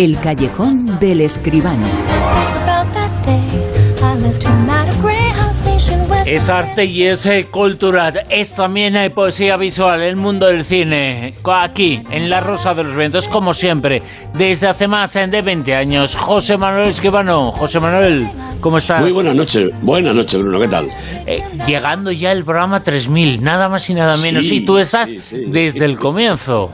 El callejón del escribano. Es arte y es eh, cultura, es también eh, poesía visual, el mundo del cine. Aquí, en La Rosa de los Vientos, como siempre, desde hace más eh, de 20 años, José Manuel Esquivano. José Manuel, ¿cómo estás? Muy buenas noches, buenas noches, Bruno, ¿qué tal? llegando ya el programa 3000, nada más y nada menos, y tú estás desde el comienzo.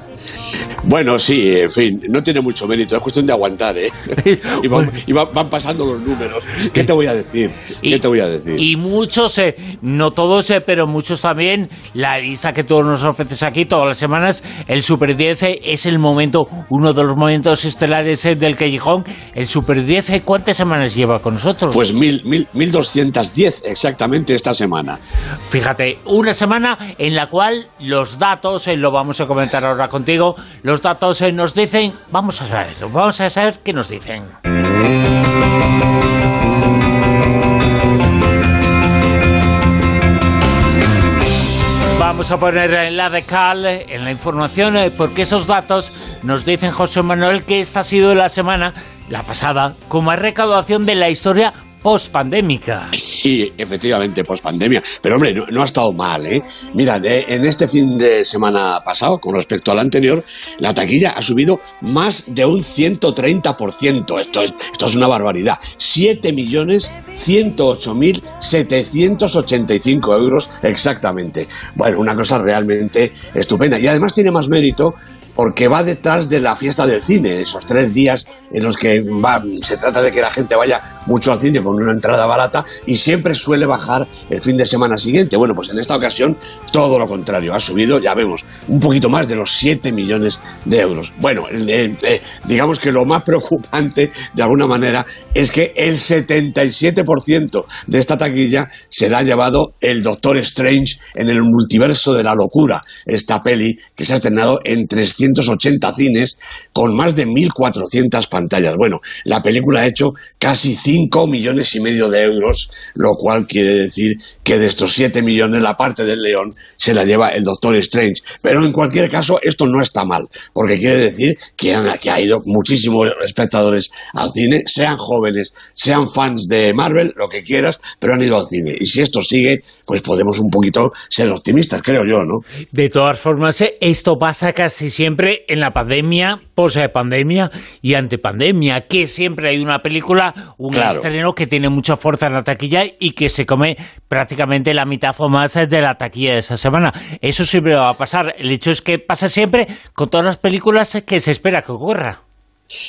Bueno, sí, en fin, no tiene mucho mérito, es cuestión de aguantar, ¿eh? y, van, pasando los números. ¿Qué te voy a decir? ¿Qué te voy a decir? Y muchos, eh, no todos, eh, pero muchos también, la lista que tú nos ofreces aquí todas las semanas, el Super 10 eh, es el momento, uno de los momentos estelares del Callejón. El Super 10, ¿cuántas semanas lleva con nosotros? Pues mil, mil, 1210 exactamente esta semana. Fíjate, una semana en la cual los datos, lo vamos a comentar ahora contigo, los datos eh, nos dicen, vamos a saber, vamos a saber qué nos dicen. Vamos a poner en la de cal en la información eh, porque esos datos nos dicen José Manuel que esta ha sido la semana, la pasada, como recaudación de la historia post-pandémica. Sí, efectivamente, post-pandemia. Pero hombre, no, ha estado mal, ¿eh? Mira, en este fin de semana pasado, con respecto al anterior, la taquilla ha subido más de un 130%. Esto es, esto es una barbaridad. 7.108.785 euros exactamente. Bueno, una cosa realmente estupenda. Y además tiene más mérito porque va detrás de la fiesta del cine, esos tres días en los que va, se trata de que la gente vaya mucho al cine con una entrada barata y siempre suele bajar el fin de semana siguiente. Bueno, pues en esta ocasión todo lo contrario, ha subido, ya vemos, un poquito más de los 7 millones de euros. Bueno, eh, digamos que lo más preocupante, de alguna manera, es que el 77% de esta taquilla se la ha llevado el Doctor Strange en el multiverso de la locura, esta peli que se ha estrenado en 300 280 cines con más de 1.400 pantallas. Bueno, la película ha hecho casi 5 millones y medio de euros, lo cual quiere decir que de estos 7 millones la parte del león se la lleva el Doctor Strange. Pero en cualquier caso, esto no está mal, porque quiere decir que, han, que ha ido muchísimos espectadores al cine, sean jóvenes, sean fans de Marvel, lo que quieras, pero han ido al cine. Y si esto sigue, pues podemos un poquito ser optimistas, creo yo, ¿no? De todas formas, eh, esto pasa casi siempre siempre en la pandemia, post-pandemia y antepandemia, que siempre hay una película, un estreno que tiene mucha fuerza en la taquilla y que se come prácticamente la mitad o más de la taquilla de esa semana. Eso siempre va a pasar. El hecho es que pasa siempre con todas las películas que se espera que ocurra.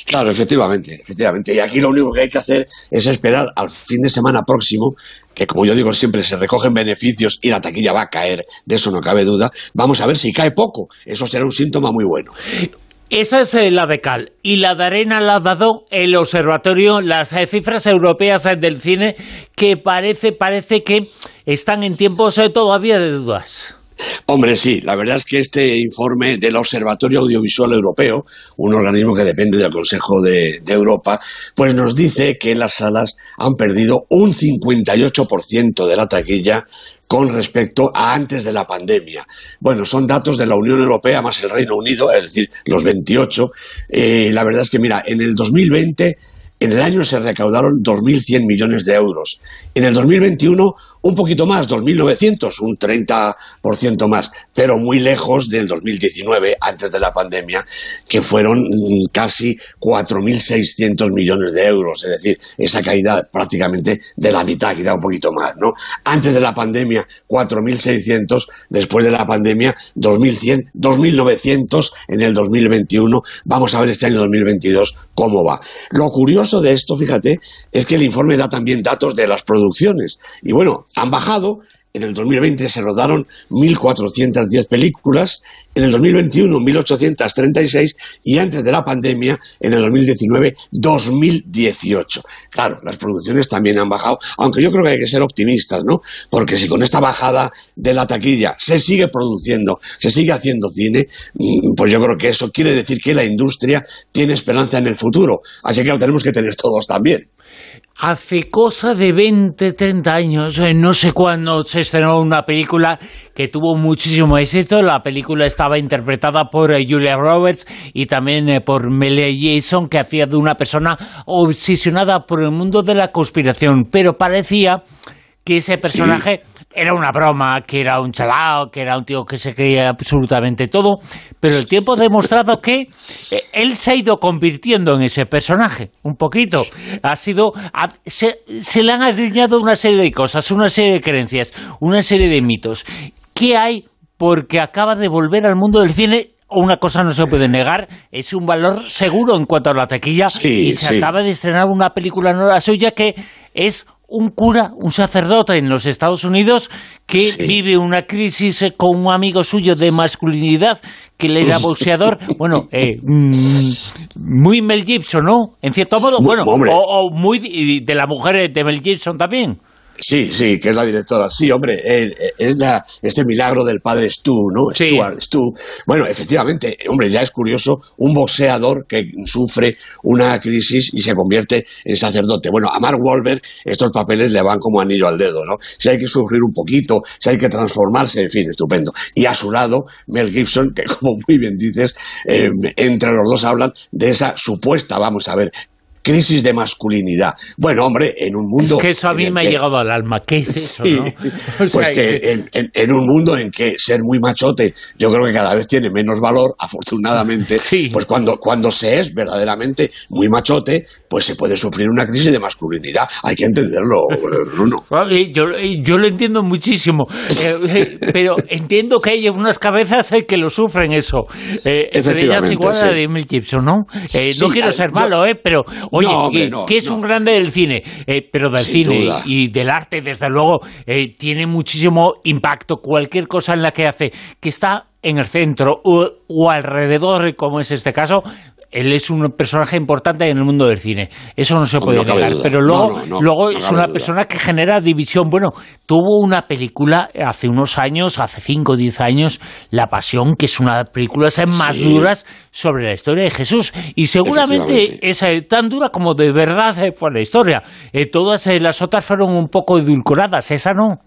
Claro, efectivamente, efectivamente. Y aquí lo único que hay que hacer es esperar al fin de semana próximo, que como yo digo siempre, se recogen beneficios y la taquilla va a caer, de eso no cabe duda. Vamos a ver si cae poco. Eso será un síntoma muy bueno. Esa es eh, la de Cal. Y la de Arena la ha dado el observatorio, las eh, cifras europeas eh, del cine, que parece, parece que están en tiempos todavía de dudas. Hombre, sí, la verdad es que este informe del Observatorio Audiovisual Europeo, un organismo que depende del Consejo de, Europa, pues nos dice que las salas han perdido un 58% de la taquilla con respecto a antes de la pandemia. Bueno, son datos de la Unión Europea más el Reino Unido, es decir, los 28. Eh, la verdad es que, mira, en el 2020 en el año se recaudaron 2.100 millones de euros. En el 2021 un poquito más, 2.900, un 30% más, pero muy lejos del 2019, antes de la pandemia, que fueron mm, casi 4.600 millones de euros. Es decir, esa caída prácticamente de la mitad, quizá un poquito más, ¿no? Antes de la pandemia, 4.600, después de la pandemia, 2.100, 2.900 en el 2021. Vamos a ver este año 2022 cómo va. Lo curioso de esto, fíjate, es que el informe da también datos de las producciones. Y bueno, han bajado. En el 2020 se rodaron 1.410 películas, en el 2021 1.836 y antes de la pandemia, en el 2019, 2.018. Claro, las producciones también han bajado, aunque yo creo que hay que ser optimistas, ¿no? Porque si con esta bajada de la taquilla se sigue produciendo, se sigue haciendo cine, mm, pues yo creo que eso quiere decir que la industria tiene esperanza en el futuro. Así que lo tenemos que tener todos también. Hace cosa de 20, 30 años, eh, no sé cuándo se estrenó una película que tuvo muchísimo éxito. La película estaba interpretada por eh, Julia Roberts y también eh, por Mel Jason, que hacía de una persona obsesionada por el mundo de la conspiración, pero parecía que ese personaje era una broma, que era un chalao, que era un tío que se creía absolutamente todo, pero el tiempo ha demostrado que eh, él se ha ido convirtiendo en ese personaje, un poquito. Ha sido, se, le han adueñado una serie de cosas, una serie de creencias, una serie de mitos. ¿Qué hay? Porque acaba de volver al mundo del cine una cosa no se puede negar, es un valor seguro en cuanto a la taquilla y se acaba de estrenar una película nueva suya que es un cura, un sacerdote en los Estados Unidos que vive una crisis con un amigo suyo de masculinidad que le era boxeador, bueno, eh, mm, muy Mel Gibson, ¿no? En cierto modo, bueno, o, muy de la mujer de Mel Gibson también. Sí, sí, que es la directora. Sí, hombre, es la, este milagro del padre Stu, ¿no? Sí. Stuart, Stu. Bueno, efectivamente, hombre, ya es curioso, un boxeador que sufre una crisis y se convierte en sacerdote. Bueno, a Mark Wahlberg estos papeles le van como anillo al dedo, ¿no? Si hay que sufrir un poquito, si hay que transformarse, en fin, estupendo. Y a su lado, Mel Gibson, que como muy bien dices, eh, entre los dos hablan de esa supuesta, vamos a ver, crisis de masculinidad. Bueno, hombre, en un mundo... Es que eso a mí me ha llegado al alma. ¿Qué es eso, pues que en, un mundo en que ser muy machote yo creo que cada vez tiene menos valor, afortunadamente, pues cuando, cuando se es verdaderamente muy machote, pues se puede sufrir una crisis de masculinidad. Hay que entenderlo, Bruno. Yo, yo lo entiendo muchísimo, eh, eh, pero entiendo que hay unas cabezas eh, que lo sufren eso. entre ellas igual la de Gibson, ¿no? no quiero ser malo, ¿eh? pero Oye, que, es un grande del cine, eh, pero del cine y del arte, desde luego, eh, tiene muchísimo impacto. Cualquier cosa en la que hace, que está en el centro o alrededor, como es este caso, él es un personaje importante en el mundo del cine. Eso no se puede negar. Pero luego, luego es una persona que genera división. Bueno, tuvo una película hace unos años, hace 5 o 10 años, La Pasión, que es una de las películas más duras sobre la historia de Jesús. Y seguramente es tan dura como de verdad fue la historia. Eh, todas eh, las otras fueron un poco edulcoradas, esa no.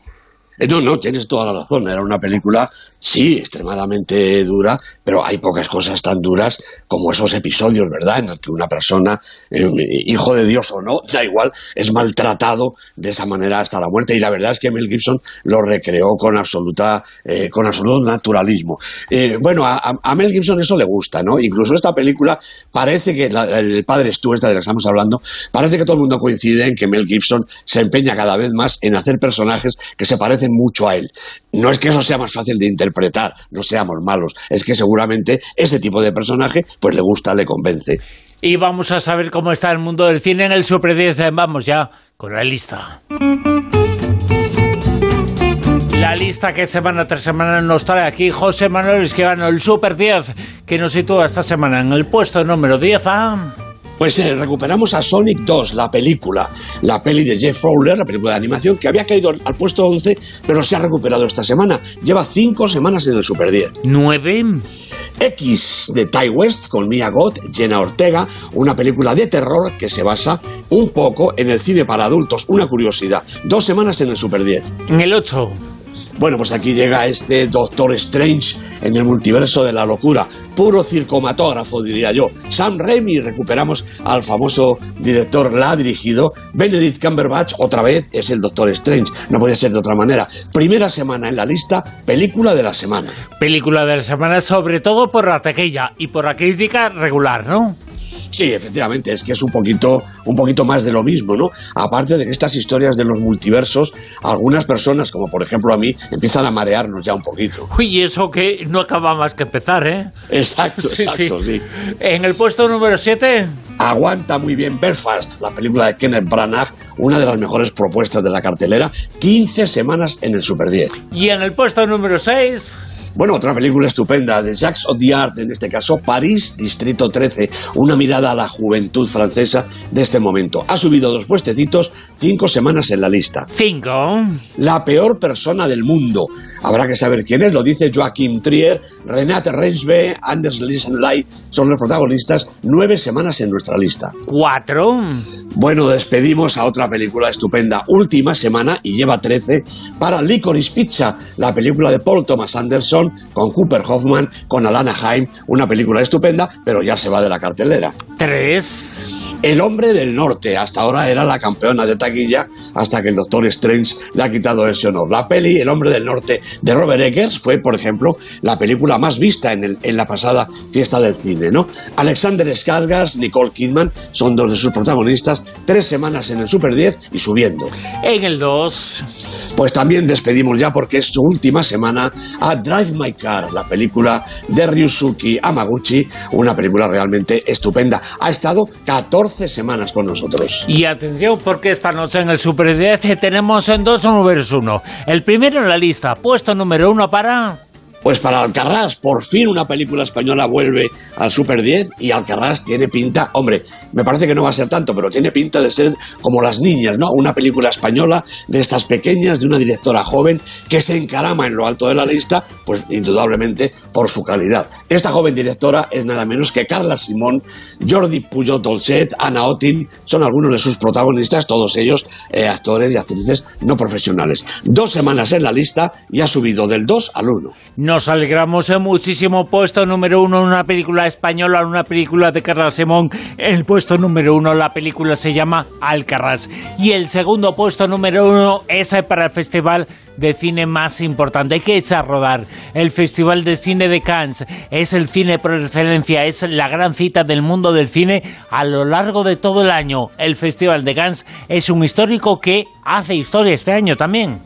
Eh, no, no, tienes toda la razón. Era una película, sí, extremadamente dura, pero hay pocas cosas tan duras como esos episodios, ¿verdad? En los que una persona, eh, hijo de Dios o no, da igual, es maltratado de esa manera hasta la muerte. Y la verdad es que Mel Gibson lo recreó con absoluta, eh, con absoluto naturalismo. bueno, a, Mel Gibson eso le gusta, ¿no? Incluso esta película parece que el padre Stu, esta de la que estamos hablando, parece que todo el mundo coincide en que Mel Gibson se empeña cada vez más en hacer personajes que se parecen mucho a él. No es que eso sea más fácil de interpretar, no seamos malos, es que seguramente ese tipo de personaje pues le gusta, le convence. Y vamos a saber cómo está el mundo del cine en el Super 10. Vamos ya con la lista. La lista que semana tras semana nos trae aquí José Manuel Esquivano, el Super 10, que nos sitúa esta semana en el puesto número 10 a... Pues eh, recuperamos a Sonic 2, la película, la peli de Jeff Fowler, la película de animación, que había caído al puesto 11, pero se ha recuperado esta semana. Lleva 5 semanas en el Super 10. ¿9? X de Ty West con Mia Goth, Jenna Ortega, una película de terror que se basa un poco en el cine para adultos. Una curiosidad. Dos semanas en el Super 10. En el 8. Bueno, pues aquí llega este Doctor Strange en el multiverso de la locura. Puro circomatógrafo, diría yo. Sam Raimi, recuperamos al famoso director, la ha dirigido. Benedict Cumberbatch, otra vez, es el Doctor Strange. No puede ser de otra manera. Primera semana en la lista, película de la semana. Película de la semana, sobre todo por la taquilla y por la crítica regular, ¿no? Sí, efectivamente, es que es un poquito, un poquito más de lo mismo, ¿no? Aparte de que estas historias de los multiversos, algunas personas, como por ejemplo a mí, empiezan a marearnos ya un poquito. Uy, eso que no acaba más que empezar, ¿eh? Exacto, exacto, sí. En el puesto número 7... Aguanta muy bien Belfast, la película de Kenneth Branagh, una de las mejores propuestas de la cartelera, 15 semanas en el Super 10. Y en el puesto número 6... Bueno, otra película estupenda de Jacques Audiard, en este caso París, Distrito 13, una mirada a la juventud francesa de este momento. Ha subido dos puestecitos, cinco semanas en la lista. Cinco. La peor persona del mundo. Habrá que saber quién es, lo dice Joachim Trier, Renate Reichsbe, Anders Lisenley, son los protagonistas, nueve semanas en nuestra lista. Cuatro. Bueno, despedimos a otra película estupenda, última semana y lleva trece, para Licorice Pizza, la película de Paul Thomas Anderson con Cooper Hoffman, con Alana Haim, una película estupenda, pero ya se va de la cartelera. Tres. El hombre del norte, hasta ahora era la campeona de taquilla, hasta que el Doctor Strange le ha quitado ese honor. La peli El hombre del norte de Robert Eggers fue, por ejemplo, la película más vista en, la pasada fiesta del cine, ¿no? Alexander Skarsgård, Nicole Kidman son dos de sus protagonistas, tres semanas en el Super 10 y subiendo. En el 2. Pues también despedimos ya porque es su última semana a Drive My Car, la película de Ryusuke Amaguchi, una película realmente estupenda. Ha estado 14 semanas con nosotros. Y atención porque esta noche en el Super 10 tenemos en dos números uno. El primero en la lista, puesto número uno para... Pues para Alcarrás, por fin una película española vuelve al Super 10 y Alcarrás tiene pinta, hombre, me parece que no va a ser tanto, pero tiene pinta de ser como las niñas, ¿no? Una película española de estas pequeñas, de una directora joven que se encarama en lo alto de la lista, pues indudablemente por su calidad. Esta joven directora es nada menos que Carla Simón, Jordi Puyol Dolcet, Ana Otin, son algunos de sus protagonistas, todos ellos eh, actores y actrices no profesionales. Dos semanas en la lista y ha subido del 2 al 1. Nos alegramos en muchísimo puesto número uno en una película española, en una película de Carla Simón. El puesto número uno la película se llama Alcarrás. Y el segundo puesto número uno es para el festival de cine más importante. Que echar a rodar. El Festival de Cine de Cannes es el cine por excelencia, es la gran cita del mundo del cine a lo largo de todo el año. El Festival de Cannes es un histórico que hace historia este año también.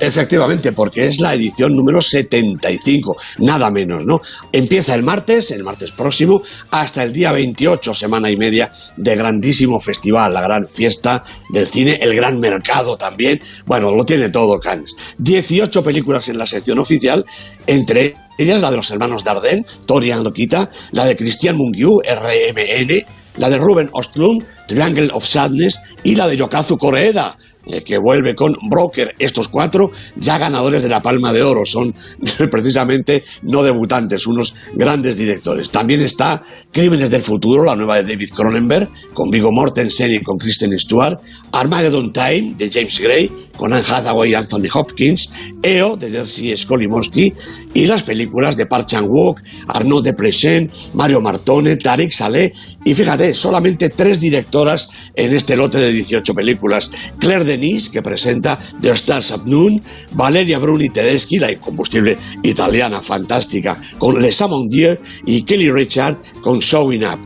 Efectivamente, porque es la edición número 75, nada menos, ¿no? Empieza el martes, el martes próximo, hasta el día 28, semana y media de grandísimo festival, la gran fiesta del cine, el gran mercado también. Bueno, lo tiene todo Cannes. 18 películas en la sección oficial, entre ellas la de los hermanos Dardenne, Tori Loquita, la de Christian Mungiu, RMN, la de Ruben Ostlund, Triangle of Sadness, y la de Yokazu Koreeda, eh, que vuelve con Broker. Estos cuatro ya ganadores de la Palma de Oro son precisamente no debutantes, unos grandes directores. También está Crímenes del Futuro, la nueva de David Cronenberg, con Vigo Mortensen y con Kristen Stewart. Armageddon Time, de James Gray, con Anne Hathaway y Anthony Hopkins. EO, de Jerzy Skolimowski. Y las películas de Park Chan-wook, Arnaud Desplechin, Mario Martone, Tariq Saleh. Y fíjate, solamente tres directoras en este lote de 18 películas. Claire Que presenta The Stars of Noon, Valeria Bruni Tedeschi, la incombustible italiana fantástica, con Les Amondier y Kelly Richard con Showing Up.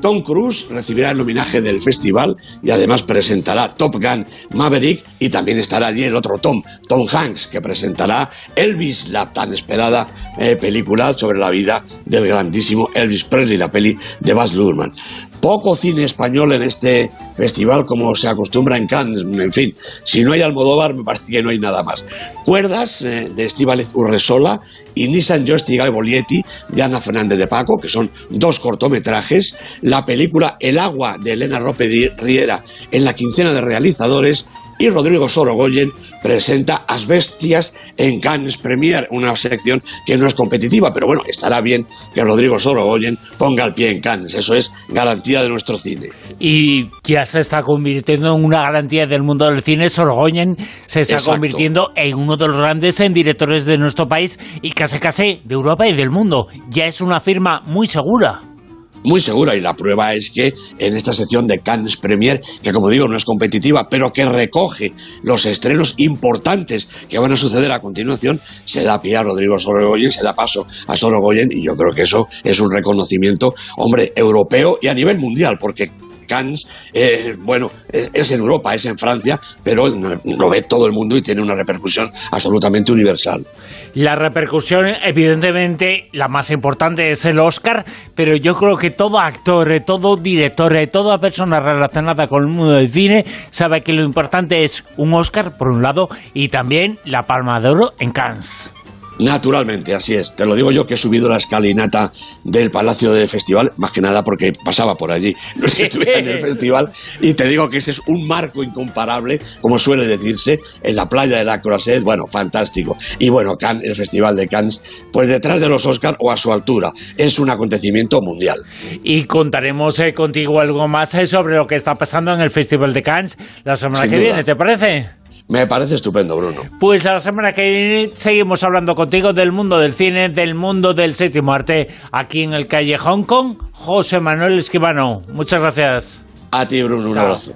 Tom Cruise recibirá el homenaje del festival y además presentará Top Gun Maverick y también estará allí el otro Tom, Tom Hanks, que presentará Elvis, la tan esperada eh, película sobre la vida del grandísimo Elvis Presley, la peli de Baz Luhrmann poco cine español en este festival como se acostumbra en Cannes. En fin, si no hay Almodóvar, me parece que no hay nada más. Cuerdas eh, de Estíbaliz Urresola y Nissan Joystick y Bolietti de Ana Fernández de Paco, que son dos cortometrajes. La película El agua de Elena Rope Riera en la quincena de realizadores y Rodrigo Sorogoyen presenta Asbestias en Cannes Premier, una sección que no es competitiva, pero bueno, estará bien que Rodrigo Sorogoyen ponga el pie en Cannes, eso es garantía de nuestro cine. Y ya se está convirtiendo en una garantía del mundo del cine, Sorogoyen se está convirtiendo en uno de los grandes en directores de nuestro país y casi casi de Europa y del mundo. Ya es una firma muy segura muy segura. Y la prueba es que en esta sección de Cannes Premier, que como digo no es competitiva, pero que recoge los estrenos importantes que van a suceder a continuación, se da pie a Rodrigo Sorogoyen, se da paso a Sorogoyen y yo creo que eso es un reconocimiento, hombre, europeo y a nivel mundial, porque Cannes, eh, bueno, eh, es en Europa, es en Francia, pero lo ve todo el mundo y tiene una repercusión absolutamente universal. La repercusión, evidentemente, la más importante es el Oscar, pero yo creo que todo actor, todo director, toda persona relacionada con el mundo del cine sabe que lo importante es un Oscar, por un lado, y también la Palma de Oro en Cannes. Naturalmente, así es. Te lo digo yo que he subido la escalinata del Palacio del Festival, más que nada porque pasaba por allí. No es que estuviera en el festival. Y te digo que ese es un marco incomparable, como suele decirse, en la playa de la Croisette. Bueno, fantástico. Y bueno, Cannes, el Festival de Cannes, pues detrás de los Oscars o a su altura. Es un acontecimiento mundial. Y contaremos eh, contigo algo más eh, sobre lo que está pasando en el Festival de Cannes la semana que viene, ¿te parece? Me parece estupendo, Bruno. Pues a la semana que viene seguimos hablando contigo del mundo del cine, del mundo del séptimo arte, aquí en el calle Hong Kong. José Manuel Esquivano, muchas gracias. A ti, Bruno, un abrazo.